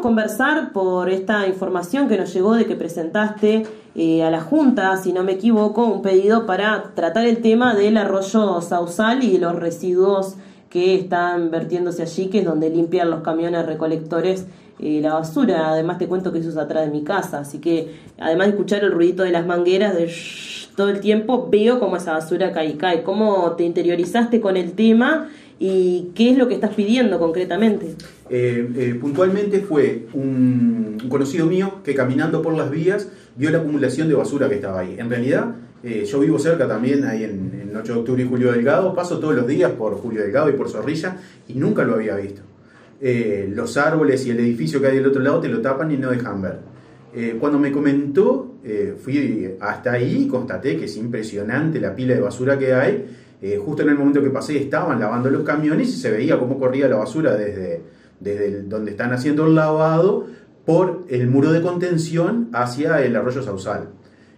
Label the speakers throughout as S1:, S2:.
S1: conversar por esta información que nos llegó de que presentaste eh, a la Junta, si no me equivoco, un pedido para tratar el tema del arroyo Sausal y los residuos que están vertiéndose allí, que es donde limpian los camiones recolectores eh, la basura. Además te cuento que eso es atrás de mi casa, así que además de escuchar el ruidito de las mangueras de todo el tiempo, veo cómo esa basura cae y cae. ¿Cómo te interiorizaste con el tema y qué es lo que estás pidiendo concretamente?
S2: Eh, eh, puntualmente fue un, conocido mío que caminando por las vías vio la acumulación de basura que estaba ahí. En realidad, yo vivo cerca también, ahí en, en 8 de octubre y Julio Delgado, paso todos los días por Julio Delgado y por Zorrilla y nunca lo había visto. Eh, los árboles y el edificio que hay del otro lado te lo tapan y no dejan ver. Eh, cuando me comentó, eh, fui hasta ahí y constaté que es impresionante la pila de basura que hay. Justo en el momento que pasé estaban lavando los camiones y se veía cómo corría la basura desde, desde donde están haciendo el lavado por el muro de contención hacia el arroyo Sausal.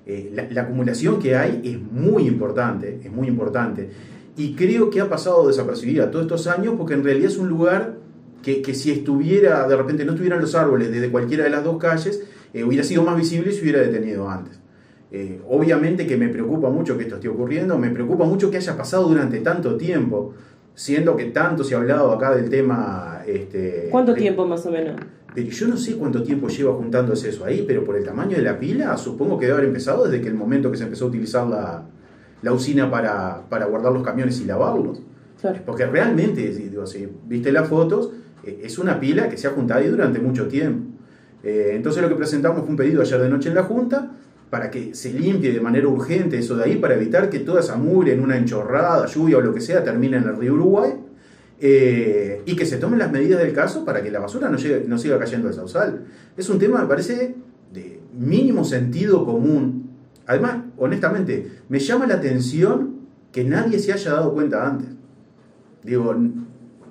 S2: La, la, acumulación que hay es muy importante, es muy importante. Y creo que ha pasado desapercibida todos estos años porque en realidad es un lugar que, si estuviera, de repente no estuvieran los árboles desde cualquiera de las dos calles, eh, hubiera sido más visible y se hubiera detenido antes. Eh, obviamente que me preocupa mucho que esto esté ocurriendo, me preocupa mucho que haya pasado durante tanto tiempo, siendo que tanto se ha hablado acá del tema... Este,
S1: ¿Cuánto tiempo más o menos?
S2: Pero yo no sé cuánto tiempo lleva juntándose eso ahí, pero por el tamaño de la pila, supongo que debe haber empezado desde que el momento que se empezó a utilizar la, la usina para, para, guardar los camiones y lavarlos. Porque realmente, digo, si viste las fotos, eh, es una pila que se ha juntado ahí durante mucho tiempo. Eh, entonces lo que presentamos fue un pedido ayer de noche en la Junta para que se limpie de manera urgente eso de ahí, para evitar que toda esa mugre en una enchorrada, lluvia o lo que sea, termine en el río Uruguay, eh, y que se tomen las medidas del caso para que la basura no, no siga cayendo al sausal. Es un tema, me parece, de mínimo sentido común. Además, honestamente, me llama la atención que nadie se haya dado cuenta antes. Digo,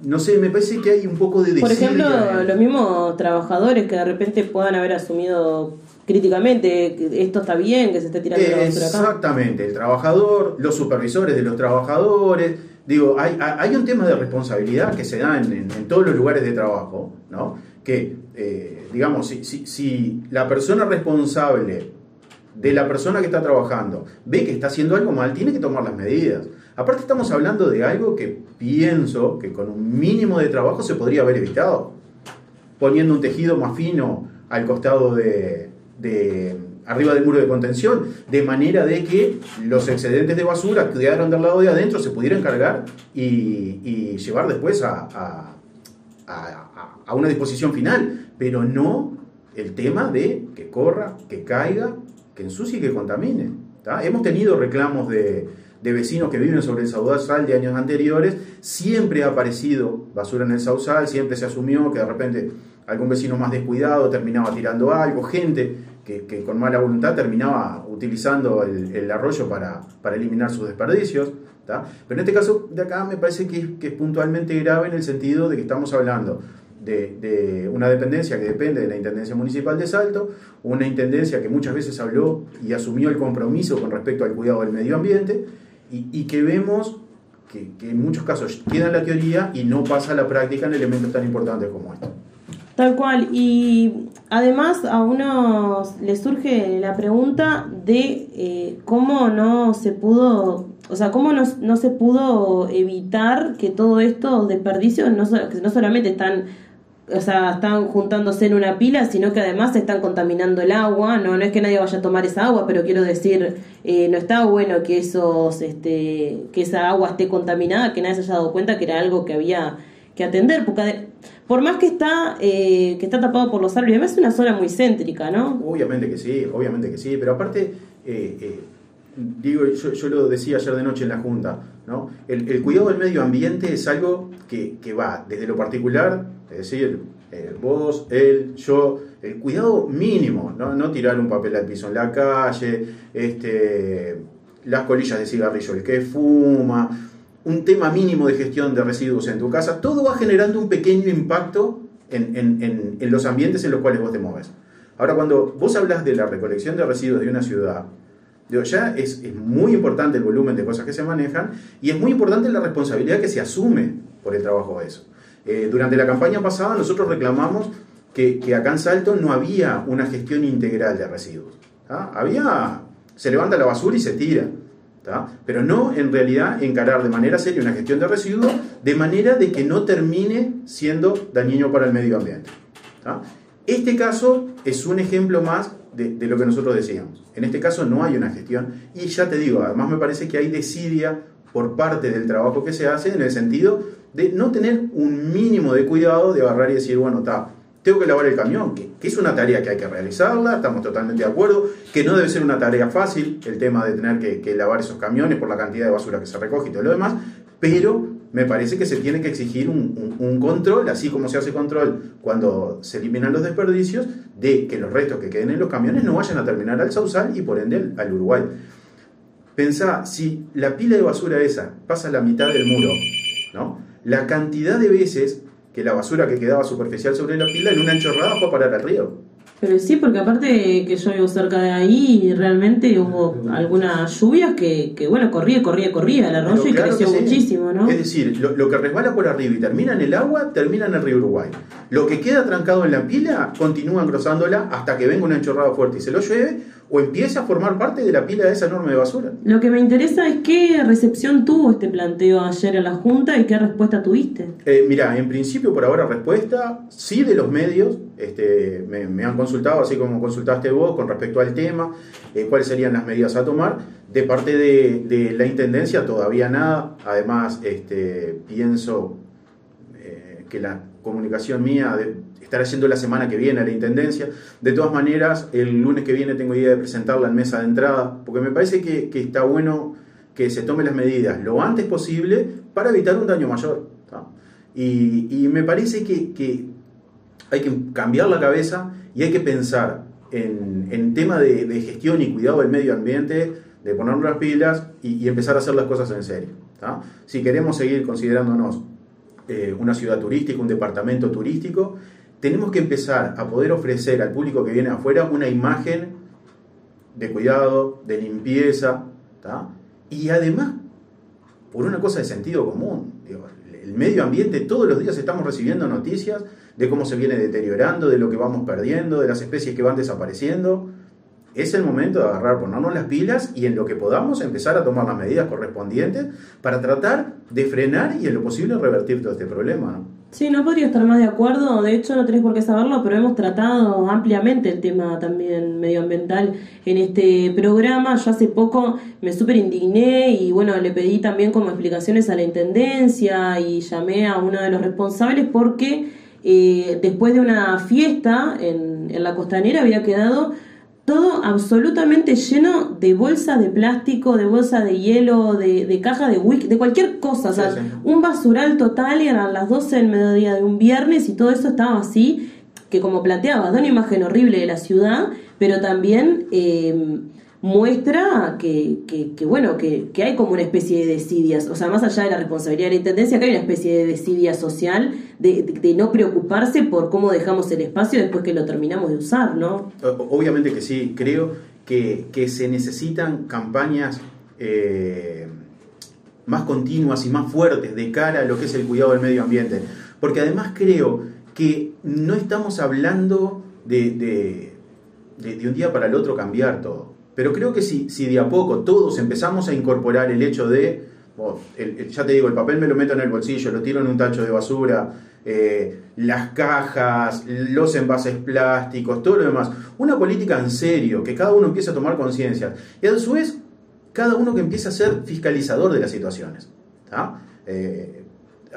S2: no sé, me parece que hay un poco de
S1: Por ejemplo, los mismos trabajadres que de repente puedan haber asumido críticamente que esto está bien, que se esté tirando la basura
S2: acá. Exactamente, el trabajador, los supervisores de los trabajadores. Digo, hay, hay un tema de responsabilidad que se da en, todos los lugares de trabajo, ¿no? Que, eh, digamos, si, si, si la persona responsable de la persona que está trabajando ve que está haciendo algo mal, tiene que tomar las medidas. Aparte estamos hablando de algo que pienso que con un mínimo de trabajo se podría haber evitado. Poniendo un tejido más fino al costado de, arriba del muro de contención, de manera de que los excedentes de basura que quedaron del lado de adentro se pudieran cargar y, llevar después a, a, una disposición final, pero no el tema de que corra, que caiga, que ensucie y que contamine. Hemos tenido reclamos de, de vecinos que viven sobre el sausal de años anteriores, siempre ha aparecido basura en el sausal, siempre se asumió que de repente algún vecino más descuidado terminaba tirando algo, gente que, con mala voluntad terminaba utilizando el, arroyo para, para, eliminar sus desperdicios. Pero en este caso de acá me parece que, que, es puntualmente grave en el sentido de que estamos hablando de, de, una dependencia que depende de la Intendencia Municipal de Salto, una intendencia que muchas veces habló y asumió el compromiso con respecto al cuidado del medio ambiente, y, que vemos que, en muchos casos queda la teoría y no pasa a la práctica en elementos tan importantes como este.
S1: Tal cual, y además a uno le surge la pregunta de eh, cómo no se pudo, o sea, cómo no, no, se pudo evitar que todo esto desperdicios no, no solamente están o sea, están juntándose en una pila, sino que además están contaminando el agua. No, no es que nadie vaya a tomar esa agua, pero quiero decir, eh, no está bueno que esos, este, que esa agua esté contaminada, que nadie se haya dado cuenta que era algo que había que atender, porque por más que está, eh, que está tapado por los árboles, además es una zona muy céntrica, ¿no?
S2: Obviamente que sí, obviamente que sí, pero aparte, eh, digo, yo, lo decía ayer de noche en la Junta, ¿no? El, cuidado del medio ambiente es algo que, que va desde lo particular es decir, eh, vos, él, yo, el cuidado mínimo, ¿no? tirar un papel al piso en la calle, este, las colillas de cigarrillo, el que fuma, un tema mínimo de gestión de residuos en tu casa, todo va generando un pequeño impacto en, los ambientes en los cuales vos te mueves. Ahora, cuando vos hablas de la recolección de residuos de una ciudad, ya es, es, muy importante el volumen de cosas que se manejan y es muy importante la responsabilidad que se asume por el trabajo de eso. Eh, durante la campaña pasada nosotros reclamamos que, que acá en Salto no había una gestión integral de residuos. Había, se levanta la basura y se tira. Pero no en realidad encarar de manera seria una gestión de residuos de manera de que no termine siendo dañino para el medio ambiente. Este caso es un ejemplo más de, lo que nosotros decíamos. En este caso no hay una gestión y ya te digo, además me parece que hay desidia por parte del trabajo que se hace en el sentido de no tener un mínimo de cuidado de agarrar y decir, bueno, está, tengo que lavar el camión, que, es una tarea que hay que realizarla, estamos totalmente de acuerdo, que no debe ser una tarea fácil el tema de tener que, lavar esos camiones por la cantidad de basura que se recoge y todo lo demás, pero me parece que se tiene que exigir un, control, así como se hace control cuando se eliminan los desperdicios, de que los restos que queden en los camiones no vayan a terminar al Sausal y por ende al Uruguay. Pensá, si la pila de basura esa pasa la mitad del muro, ¿no? La cantidad de veces que la basura que quedaba superficial sobre la pila en una enchorrada fue a parar al río.
S1: Pero sí, porque aparte que yo vivo cerca de ahí, realmente hubo algunas lluvias que, que bueno, corría, corría, corría el arroyo y creció muchísimo, ¿no?
S2: Es decir, lo, que resbala por arriba y termina en el agua, termina en el río Uruguay. Lo que queda trancado en la pila, continúa engrosándola hasta que venga una enchorrada fuerte y se lo llueve, o empiece a formar parte de la pila de esa enorme basura.
S1: Lo que me interesa es qué recepción tuvo este planteo ayer en la Junta y qué respuesta tuviste.
S2: Eh, mira, en principio por ahora respuesta, sí de los medios, este, me, han consultado, así como consultaste vos, con respecto al tema, eh, cuáles serían las medidas a tomar. De parte de, la Intendencia todavía nada, además este, pienso eh, que la comunicación mía de, estará haciendo la semana que viene a la Intendencia. De todas maneras, el lunes que viene tengo idea de presentarla en mesa de entrada, porque me parece que, está bueno que se tomen las medidas lo antes posible para evitar un daño mayor. Y, me parece que, hay que cambiar la cabeza y hay que pensar en, en tema de, gestión y cuidado del medio ambiente, de ponernos las pilas y, empezar a hacer las cosas en serio. Si queremos seguir considerándonos eh, una ciudad turística, un departamento turístico, tenemos que empezar a poder ofrecer al público que viene afuera una imagen de cuidado, de limpieza, y además, por una cosa de sentido común, el medio ambiente, todos los días estamos recibiendo noticias de cómo se viene deteriorando, de lo que vamos perdiendo, de las especies que van desapareciendo. Es el momento de agarrar, ponernos las pilas y en lo que podamos empezar a tomar las medidas correspondientes para tratar de frenar y en lo posible revertir todo este problema.
S1: Sí, no podría estar más de acuerdo. De hecho, no tenés por qué saberlo, pero hemos tratado ampliamente el tema también medioambiental en este programa. Yo hace poco me súper indigné y bueno, le pedí también como explicaciones a la intendencia y llamé a uno de los responsables porque eh, después de una fiesta en, en la costanera había quedado todo absolutamente lleno de bolsas de plástico, de bolsa de hielo, de, de caja de whisky, de cualquier cosa. O sea, un basural total y eran las 12 del mediodía de un viernes y todo eso estaba así, que como planteaba, da una imagen horrible de la ciudad, pero también eh, muestra que, que, bueno, que, que, hay como una especie de desidias, o sea, más allá de la responsabilidad de la Intendencia, que hay una especie de desidia social de, de, no preocuparse por cómo dejamos el espacio después que lo terminamos de usar, ¿no?
S2: Obviamente que sí, creo que, que se necesitan campañas eh, más continuas y más fuertes de cara a lo que es el cuidado del medio ambiente, porque además creo que no estamos hablando de, de un día para el otro cambiar todo pero creo que si, si de a poco todos empezamos a incorporar el hecho de, ya te digo, el papel me lo meto en el bolsillo, lo tiro en un tacho de basura, eh, las cajas, los envases plásticos, todo lo demás, una política en serio, que cada uno empiece a tomar conciencia y a su vez cada uno que empiece a ser fiscalizador de las situaciones. Eh,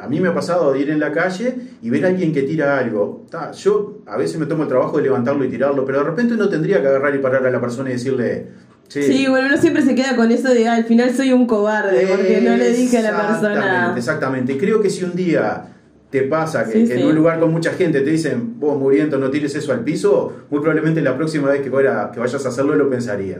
S2: a mí me ha pasado de ir en la calle y ver a alguien que tira algo. yo a veces me tomo el trabajo de levantarlo y tirarlo, pero de repente uno tendría que agarrar y parar a la persona y decirle...
S1: Sí, bueno, uno siempre se queda con eso de al final soy un cobarde porque no le dije a la persona.
S2: Exactamente, creo que si un día te pasa que, en un lugar con mucha gente te dicen, vos muriendo no tires eso al piso, muy probablemente la próxima vez que, que vayas a hacerlo lo pensaría.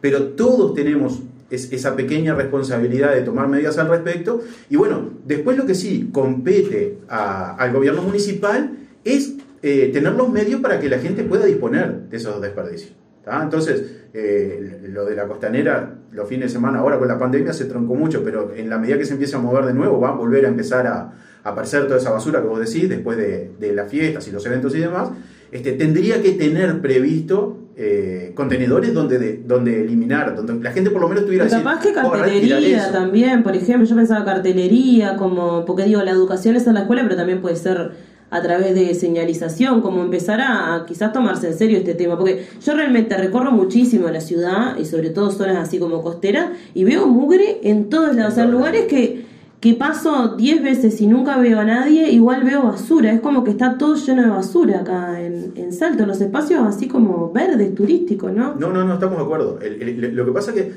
S2: Pero todos tenemos esa pequeña responsabilidad de tomar medidas al respecto. Y bueno, después lo que sí compete al gobierno municipal es eh, tener los medios para que la gente pueda disponer de esos desperdicios. Entonces, eh, lo de la costanera, los fines de semana ahora con la pandemia se troncó mucho, pero en la medida que se empiece a mover de nuevo, va a volver a empezar a, aparecer toda esa basura que vos decís después de, de las fiestas y los eventos y demás, este, tendría que tener previsto eh, contenedores donde, donde eliminar, donde la gente por lo menos tuviera...
S1: Capaz que cartelería también, por ejemplo, yo pensaba cartelería, como, porque digo, la educación es en la escuela, pero también puede ser a través de señalización, como empezar a, quizás tomarse en serio este tema, porque yo realmente recorro muchísimo la ciudad y sobre todo zonas así como costeras y veo mugre en todos lados, o sea, lugares que, que paso 10 veces y nunca veo a nadie, igual veo basura, es como que está todo lleno de basura acá en, en Salto, los espacios así como verdes, turísticos, ¿no?
S2: No, no, no, estamos de acuerdo. lo que pasa es que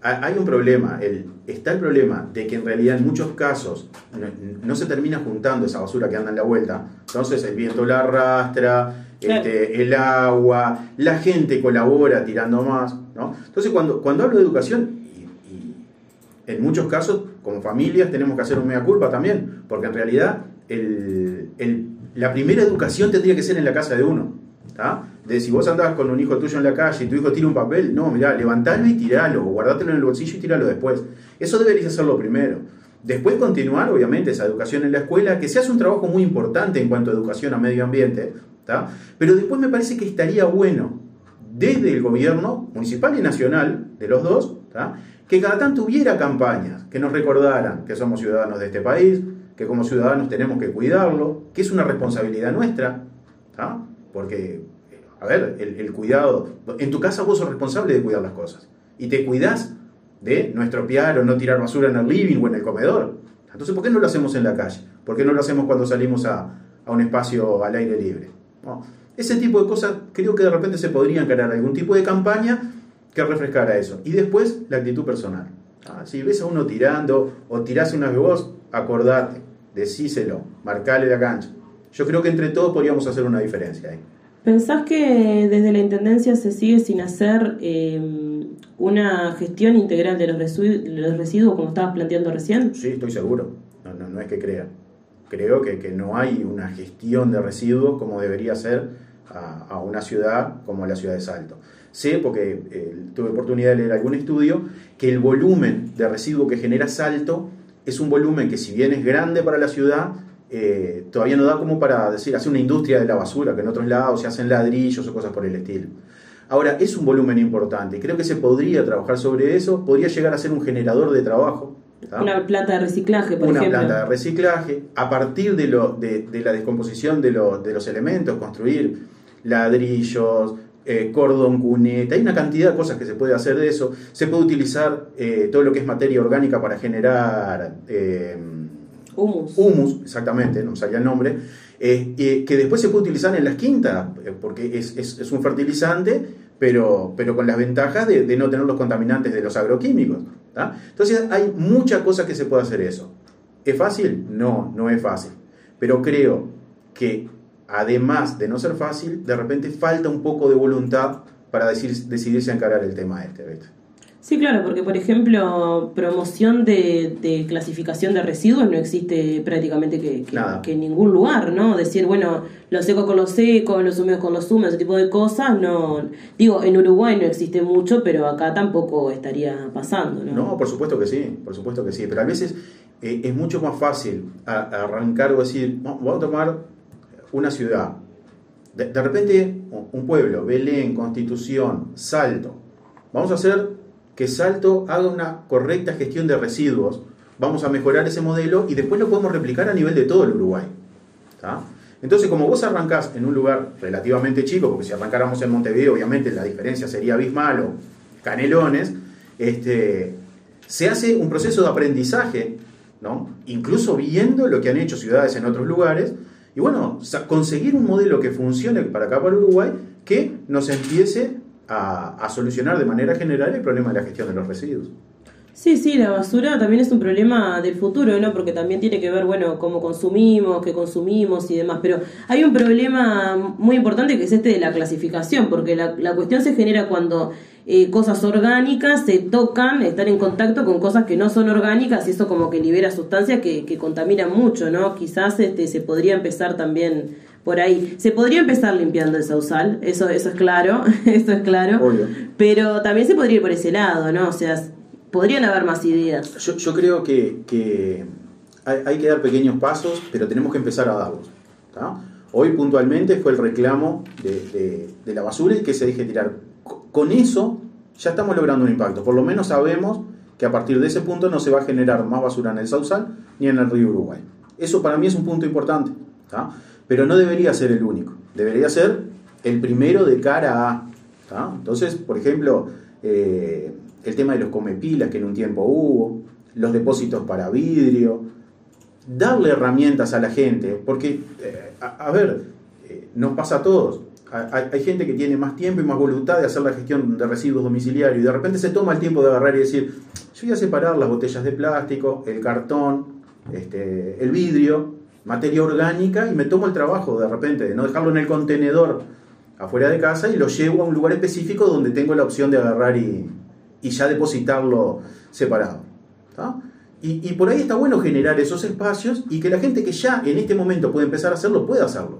S2: hay un problema, el, está el problema de que en realidad en muchos casos no, se termina juntando esa basura que anda en la vuelta, entonces el viento la arrastra, este, el agua, la gente colabora tirando más, ¿no? Entonces cuando, cuando hablo de educación, y, en muchos casos como familias tenemos que hacer un mea culpa también, porque en realidad la primera educación tendría que ser en la casa de uno, de si vos andás con un hijo tuyo en la calle y tu hijo tira un papel, no, mirá, levantalo y tiralo, o guardátelo en el bolsillo y tiralo después. Eso deberías hacerlo primero. Después continuar, obviamente, esa educación en la escuela, que se hace un trabajo muy importante en cuanto a educación a medio ambiente, pero después me parece que estaría bueno, desde el gobierno municipal y nacional, de los dos, que cada tanto hubiera campañas que nos recordaran que somos ciudadanos de este país, que como ciudadanos tenemos que cuidarlo, que es una responsabilidad nuestra, porque a ver, el, cuidado. En tu casa vos sos responsable de cuidar las cosas. Y te cuidás de no estropear o no tirar basura en el living o en el comedor. Entonces, ¿por qué no lo hacemos en la calle? ¿Por qué no lo hacemos cuando salimos a, un espacio al aire libre? Ese tipo de cosas creo que de repente se podrían crear algún tipo de campaña que refrescara eso. Y después la actitud personal. Ah, si ves a uno tirando o tirás una de vos, acordate, decíselo, marcale la cancha. Yo creo que entre todos podríamos hacer una diferencia ahí.
S1: ¿Pensás que desde la Intendencia se sigue sin hacer em, una gestión integral de los, residuos, como estabas planteando recién?
S2: Sí, estoy seguro. No, no, es que crea. Creo que, que, no hay una gestión de residuos como debería ser a, una ciudad como la ciudad de Salto. Sé, porque eh, tuve oportunidad de leer algún estudio, que el volumen de residuos que genera Salto es un volumen que si bien es grande para la ciudad, eh, todavía no da como para decir, hacer una industria de la basura, que en otros lados se hacen ladrillos o cosas por el estilo. Ahora, es un volumen importante, creo que se podría trabajar sobre eso, podría llegar a ser un generador de trabajo.
S1: Una planta de reciclaje, por
S2: ejemplo. Una planta de reciclaje, a partir de, lo, de, la descomposición de, de, los elementos, construir ladrillos, eh, cordón, cuneta, hay una cantidad de cosas que se puede hacer de eso. Se puede utilizar eh, todo lo que es materia orgánica para generar
S1: Humus.
S2: Humus, exactamente, no sabía el nombre, eh, que después se puede utilizar en las quintas, eh, porque es, un fertilizante, pero, pero con las ventajas de, no tener los contaminantes de los agroquímicos. Entonces hay muchas cosas que se puede hacer eso. ¿Es fácil? No, no es fácil. Pero creo que además de no ser fácil, de repente falta un poco de voluntad para decir, decidirse a encarar el tema este.
S1: Sí, claro, porque por ejemplo, promoción de, clasificación de residuos no existe prácticamente que, que, en ningún lugar, ¿no? Decir, bueno, lo seco con lo seco, los húmedos con los húmedos, ese tipo de cosas, no. Digo, en Uruguay no existe mucho, pero acá tampoco estaría pasando, ¿no?
S2: No, por supuesto que sí, por supuesto que sí, pero a veces eh, es mucho más fácil arrancar o decir, vamos a tomar una ciudad, de, repente un pueblo, Belén, Constitución, Salto, vamos a hacer que Salto haga una correcta gestión de residuos. Vamos a mejorar ese modelo y después lo podemos replicar a nivel de todo el Uruguay. Entonces, como vos arrancás en un lugar relativamente chico, porque si arrancáramos en Montevideo, obviamente la diferencia sería abismal o canelones, este, se hace un proceso de aprendizaje, ¿no? incluso viendo lo que han hecho ciudades en otros lugares, y bueno, conseguir un modelo que funcione para acá, para Uruguay, que nos empiece a, solucionar de manera general el problema de la gestión de los residuos.
S1: Sí, sí, la basura también es un problema del futuro, ¿no? Porque también tiene que ver, bueno, cómo consumimos, qué consumimos y demás. Pero hay un problema muy importante que es este de la clasificación, porque la, la cuestión se genera cuando eh, cosas orgánicas se tocan, están en contacto con cosas que no son orgánicas y eso como que libera sustancias que, que contaminan mucho, ¿no? Quizás este, se podría empezar también por ahí. Se podría empezar limpiando el sausal, eso, eso es claro, eso es claro. Pero también se podría ir por ese lado, ¿no? O sea, podrían haber más ideas.
S2: Yo, creo que, hay, que dar pequeños pasos, pero tenemos que empezar a darlos. Hoy puntualmente fue el reclamo de, la basura y que se deje tirar. Con eso ya estamos logrando un impacto. Por lo menos sabemos que a partir de ese punto no se va a generar más basura en el Sausal ni en el río Uruguay. Eso para mí es un punto importante. Pero no debería ser el único. Debería ser el primero de cara a... Entonces, por ejemplo, eh, el tema de los comepilas que en un tiempo hubo, los depósitos para vidrio, darle herramientas a la gente, porque, eh, a, ver, eh, nos pasa a todos. Hay, gente que tiene más tiempo y más voluntad de hacer la gestión de residuos domiciliarios y de repente se toma el tiempo de agarrar y decir, yo voy a separar las botellas de plástico, el cartón, este, el vidrio, materia orgánica y me tomo el trabajo de repente de no dejarlo en el contenedor afuera de casa y lo llevo a un lugar específico donde tengo la opción de agarrar y, y ya depositarlo separado. Y, por ahí está bueno generar esos espacios y que la gente que ya en este momento puede empezar a hacerlo, pueda hacerlo.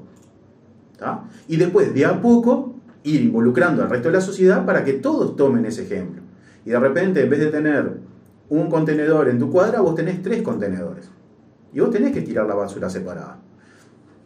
S2: Y después, de a poco, ir involucrando al resto de la sociedad para que todos tomen ese ejemplo. Y de repente, en vez de tener un contenedor en tu cuadra, vos tenés tres contenedores. Y vos tenés que tirar la basura separada.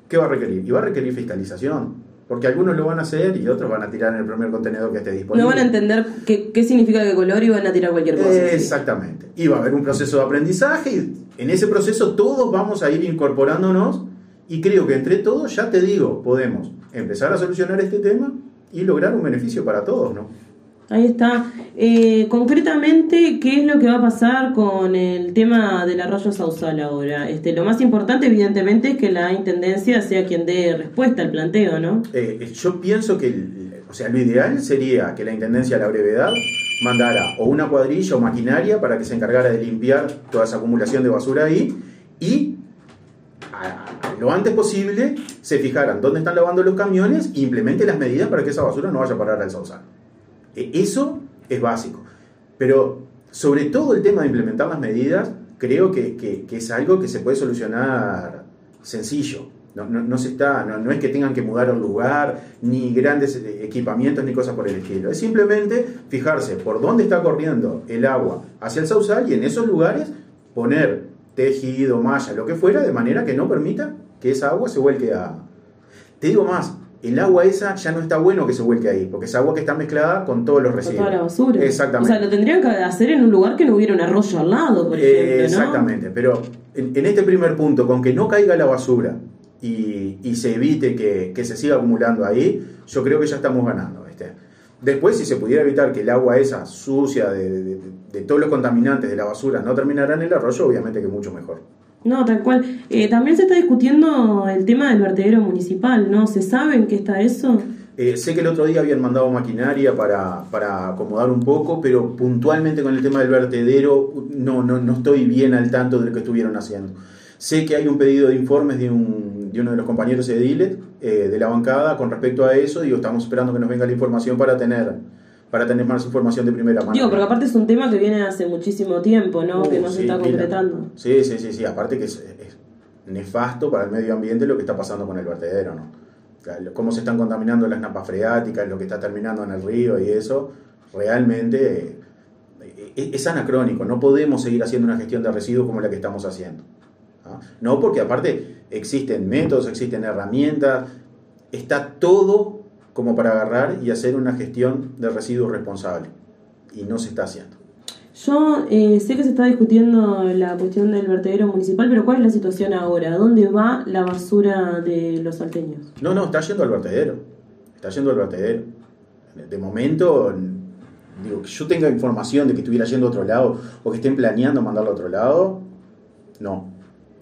S2: ¿Qué va a requerir? Y va a requerir fiscalización. Porque algunos lo van a hacer y otros van a tirar en el primer contenedor que esté disponible.
S1: No van a entender qué, qué significa qué color y van a tirar cualquier cosa.
S2: Exactamente. Y va a haber un proceso de aprendizaje y en ese proceso todos vamos a ir incorporándonos y creo que entre todos, ya te digo, podemos empezar a solucionar este tema y lograr un beneficio para todos, ¿no?
S1: Ahí está. Eh, concretamente, ¿qué es lo que va a pasar con el tema del arroyo Sausal ahora? Este, lo más importante, evidentemente, es que la intendencia sea quien dé respuesta al planteo, ¿no?
S2: Eh, yo pienso que, o sea, lo ideal sería que la intendencia a la brevedad mandara o una cuadrilla o maquinaria para que se encargara de limpiar toda esa acumulación de basura ahí y lo antes posible se fijaran dónde están lavando los camiones e implemente las medidas para que esa basura no vaya a parar al Sausal. E, eso es básico. Pero sobre todo el tema de implementar las medidas, creo que, es algo que se puede solucionar sencillo. No, se está, no, es que tengan que mudar un lugar, ni grandes equipamientos, ni cosas por el estilo. Es simplemente fijarse por dónde está corriendo el agua hacia el sausal y en esos lugares poner tejido, malla, lo que fuera, de manera que no permita que esa agua se vuelque a... Te digo más, el agua esa ya no está bueno que se vuelque ahí, porque es agua que está mezclada con todos los residuos.
S1: Con toda la basura.
S2: Exactamente.
S1: O sea, lo tendrían que hacer en un lugar que no hubiera un arroyo al lado, por ejemplo.
S2: exactamente, pero en, este primer punto, con que no caiga la basura y, se evite que, se siga acumulando ahí, yo creo que ya estamos ganando. Después, si se pudiera evitar que el agua esa sucia de, de todos los contaminantes de la basura no terminara en el arroyo, obviamente que mucho mejor.
S1: No, tal cual. Eh, también se está discutiendo el tema del vertedero municipal, ¿no? ¿Se sabe en qué está eso?
S2: Eh, sé que el otro día habían mandado maquinaria para, para, acomodar un poco, pero puntualmente con el tema del vertedero no, no, no estoy bien al tanto de lo que estuvieron haciendo. Sé que hay un pedido de informes de, un, de uno de los compañeros ediles eh, de la bancada con respecto a eso. Digo, estamos esperando que nos venga la información para tener para tener más información de primera mano.
S1: Digo, porque aparte es un tema que viene hace muchísimo tiempo, ¿no? Uh, que no se está concretando.
S2: Sí, sí, sí, sí. Aparte que es, nefasto para el medio ambiente lo que está pasando con el vertedero, ¿no? Cómo se están contaminando las napas freáticas, lo que está terminando en el río y eso, realmente eh, es anacrónico. No podemos seguir haciendo una gestión de residuos como la que estamos haciendo. No, porque aparte existen métodos, existen herramientas, está todo como para agarrar y hacer una gestión de residuos responsable. Y no se está haciendo.
S1: Yo eh, sé que se está discutiendo la cuestión del vertedero municipal, pero ¿cuál es la situación ahora? ¿Dónde va la basura de los salteños?
S2: No, no, está yendo al vertedero. Está yendo al vertedero. De momento, digo, que yo tenga información de que estuviera yendo a otro lado o que estén planeando mandarlo a otro lado, no.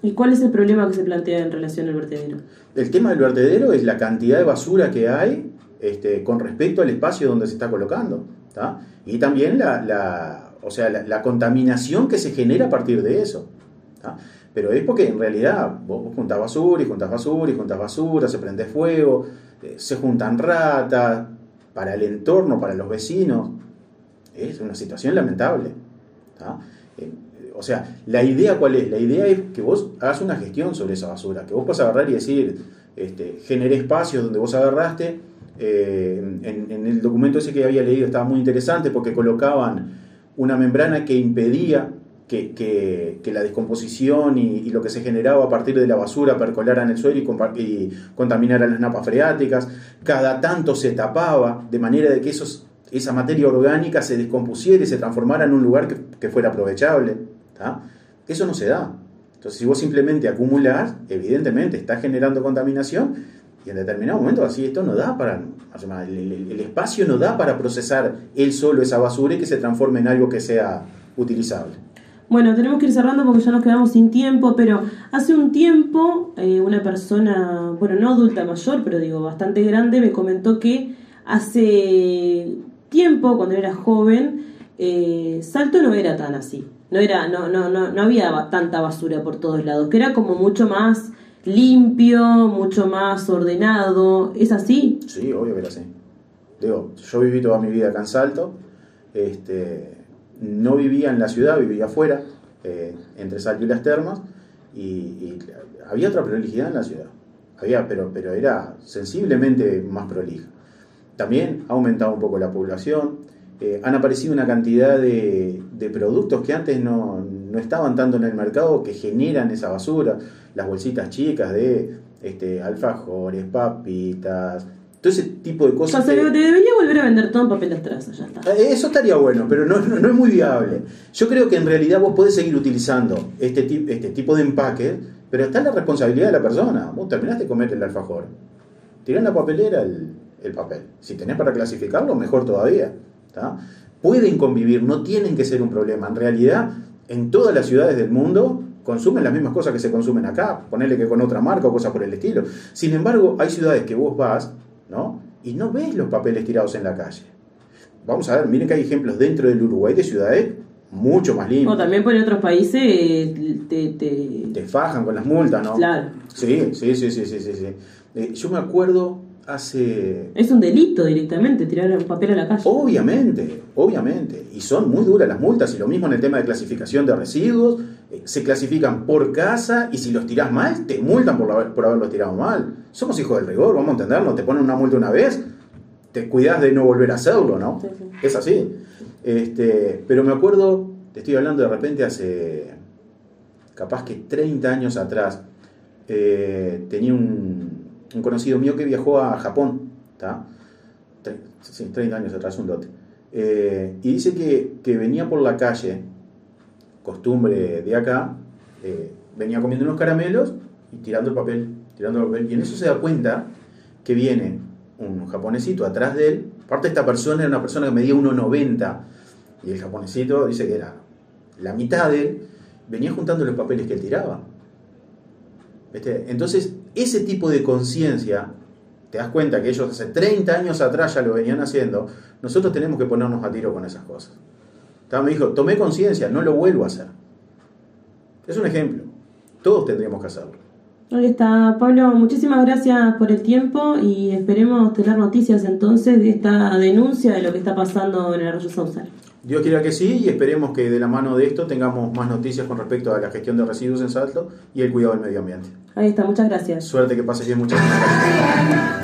S1: ¿Y cuál es el problema que se plantea en relación al vertedero?
S2: El tema del vertedero es la cantidad de basura que hay este, con respecto al espacio donde se está colocando. Y también la, o sea, la, contaminación que se genera a partir de eso. Pero es porque en realidad vos, juntás basura y juntás basura y juntás basura, se prende fuego, eh, se juntan ratas para el entorno, para los vecinos. Es una situación lamentable. Eh, o sea, la idea cuál es? La idea es que vos hagas una gestión sobre esa basura, que vos puedas agarrar y decir, este, generé espacios donde vos agarraste eh, en, el documento ese que había leído estaba muy interesante porque colocaban una membrana que impedía que, que, que la descomposición y, y, lo que se generaba a partir de la basura percolara en el suelo y, y contaminara las napas freáticas. Cada tanto se tapaba de manera de que esos, esa materia orgánica se descompusiera y se transformara en un lugar que, que fuera aprovechable. ¿tá? Eso no se da. Entonces, si vos simplemente acumulás, evidentemente estás generando contaminación y en determinado momento así esto no da para, el, espacio no da para procesar él solo esa basura y que se transforme en algo que sea utilizable.
S1: Bueno, tenemos que ir cerrando porque ya nos quedamos sin tiempo, pero hace un tiempo eh, una persona, bueno, no adulta mayor, pero digo bastante grande, me comentó que hace tiempo, cuando era joven, eh, Salto no era tan así. No era, no, no, no, no había tanta basura por todos lados, que era como mucho más limpio, mucho más ordenado. ¿Es así?
S2: Sí, obvio que era así. Digo, yo viví toda mi vida acá en Salto, este, no vivía en la ciudad, vivía afuera, eh, entre Salto y las termas, y, había otra prolijidad en la ciudad. Había, pero, pero era sensiblemente más prolija. También ha aumentado un poco la población, eh, han aparecido una cantidad de, de productos que antes no, no estaban tanto en el mercado que generan esa basura, las bolsitas chicas de este, alfajores, papitas, todo ese tipo de
S1: O
S2: cosas.
S1: sea, se
S2: que-
S1: te debería volver a vender todo en papel de estraza, ya está.
S2: eh, Eso estaría bueno, pero no, no, no es muy viable. Yo creo que en realidad vos podés seguir utilizando este, ti- este tipo de empaque, pero está en la responsabilidad de la persona. Vos terminaste de comer el alfajor. Tirá en la papelera el, el papel. Si tenés para clasificarlo, mejor todavía. ¿tá? Pueden convivir, no tienen que ser un problema. En realidad, en todas las ciudades del mundo consumen las mismas cosas que se consumen acá. Ponele que con otra marca o cosas por el estilo. Sin embargo, hay ciudades que vos vas ¿no? y no ves los papeles tirados en la calle vamos a ver, miren que hay ejemplos dentro del Uruguay de ciudades mucho más
S1: O
S2: limpias.
S1: también por otros países te, te-
S2: Te fajan con las multas, ¿no?
S1: Claro.
S2: Sí, sí, sí, sí, sí, sí. sí. Eh, yo me acuerdo hace...
S1: Es un delito directamente tirar un papel a la calle.
S2: Obviamente, obviamente. Y son muy duras las multas. Y lo mismo en el tema de clasificación de residuos. eh, se clasifican por casa y si los tirás mal, te multan por, la- por haberlos tirado mal. Somos hijos del rigor, vamos a entenderlo. Te ponen una multa una vez, te cuidas de no volver a hacerlo, ¿no?
S1: Sí, sí.
S2: Es así. Este, pero me acuerdo, te estoy hablando de repente hace capaz que 30 años atrás, eh, tenía un, un conocido mío que viajó a Japón, ¿tá? Tre- Sí, 30 años atrás, un lote. Eh, y dice que, que venía por la calle, costumbre de acá, eh, venía comiendo unos caramelos y tirando el papel, tirando el papel. Y en eso se da cuenta que viene un japonesito atrás de él. Aparte esta persona era una persona que medía 1,90 y el japonesito dice que era la mitad de él, venía juntando los papeles que él tiraba. Entonces, ese tipo de conciencia, te das cuenta que ellos hace 30 años atrás ya lo venían haciendo, nosotros tenemos que ponernos a tiro con esas cosas. ¿Tá? Me dijo, tomé conciencia, no lo vuelvo a hacer. Es un ejemplo. Todos tendríamos que hacerlo.
S1: Ahí está, Pablo, muchísimas gracias por el tiempo y esperemos tener noticias entonces de esta denuncia de lo que está pasando en el arroyo Sausal.
S2: Dios quiera que sí y esperemos que de la mano de esto tengamos más noticias con respecto a la gestión de residuos en Salto y el cuidado del medio ambiente.
S1: Ahí está, muchas gracias.
S2: Suerte que pases bien, muchas gracias.